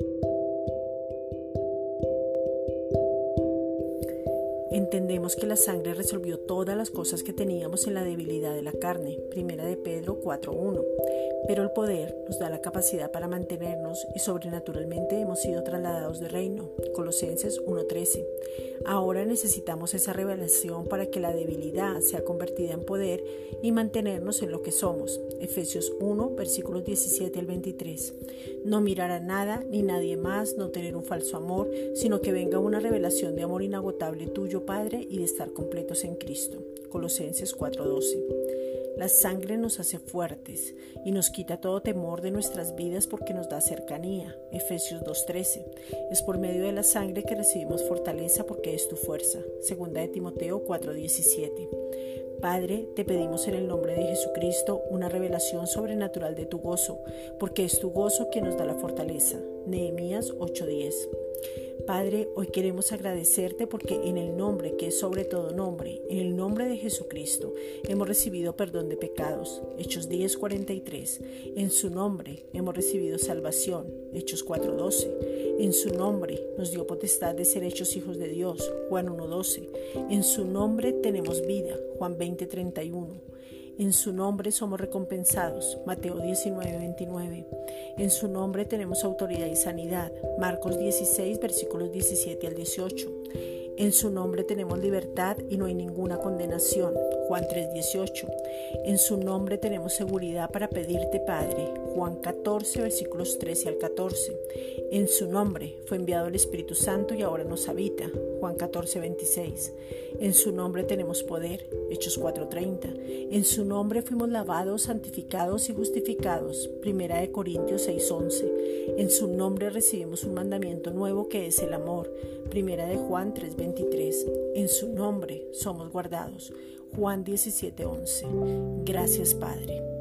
Thank you. Entendemos que la sangre resolvió todas las cosas que teníamos en la debilidad de la carne, primera de Pedro 4.1, pero el poder nos da la capacidad para mantenernos y sobrenaturalmente hemos sido trasladados de reino, Colosenses 1.13. Ahora necesitamos esa revelación para que la debilidad sea convertida en poder y mantenernos en lo que somos, Efesios 1, versículos 17 al 23. No mirar a nada ni nadie más, no tener un falso amor, sino que venga una revelación de amor inagotable tuyo Padre y de estar completos en Cristo. Colosenses 4:12. La sangre nos hace fuertes y nos quita todo temor de nuestras vidas porque nos da cercanía. Efesios 2:13. Es por medio de la sangre que recibimos fortaleza porque es tu fuerza. Segunda de Timoteo 4:17. Padre, te pedimos en el nombre de Jesucristo una revelación sobrenatural de tu gozo, porque es tu gozo quien nos da la fortaleza. Nehemías 8:10. Padre, hoy queremos agradecerte porque en el nombre que es sobre todo nombre, en el nombre de Jesucristo, hemos recibido perdón de pecados. Hechos 10:43. En su nombre hemos recibido salvación. Hechos 4:12. En su nombre nos dio potestad de ser hechos hijos de Dios. Juan 1:12. En su nombre tenemos vida. Juan 20:31. En su nombre somos recompensados. Mateo 19, 29. En su nombre tenemos autoridad y sanidad. Marcos 16, versículos 17 al 18. En su nombre tenemos libertad y no hay ninguna condenación. Juan 3:18. En su nombre tenemos seguridad para pedirte, Padre. Juan 14, versículos 13 al 14. En su nombre fue enviado el Espíritu Santo y ahora nos habita. Juan 14, 26. En su nombre tenemos poder. Hechos 4:30. En su nombre fuimos lavados, santificados y justificados. Primera de Corintios 6:11. En su nombre recibimos un mandamiento nuevo que es el amor. Primera de Juan 3:23. En su nombre somos guardados. Juan 17:11. Gracias Padre.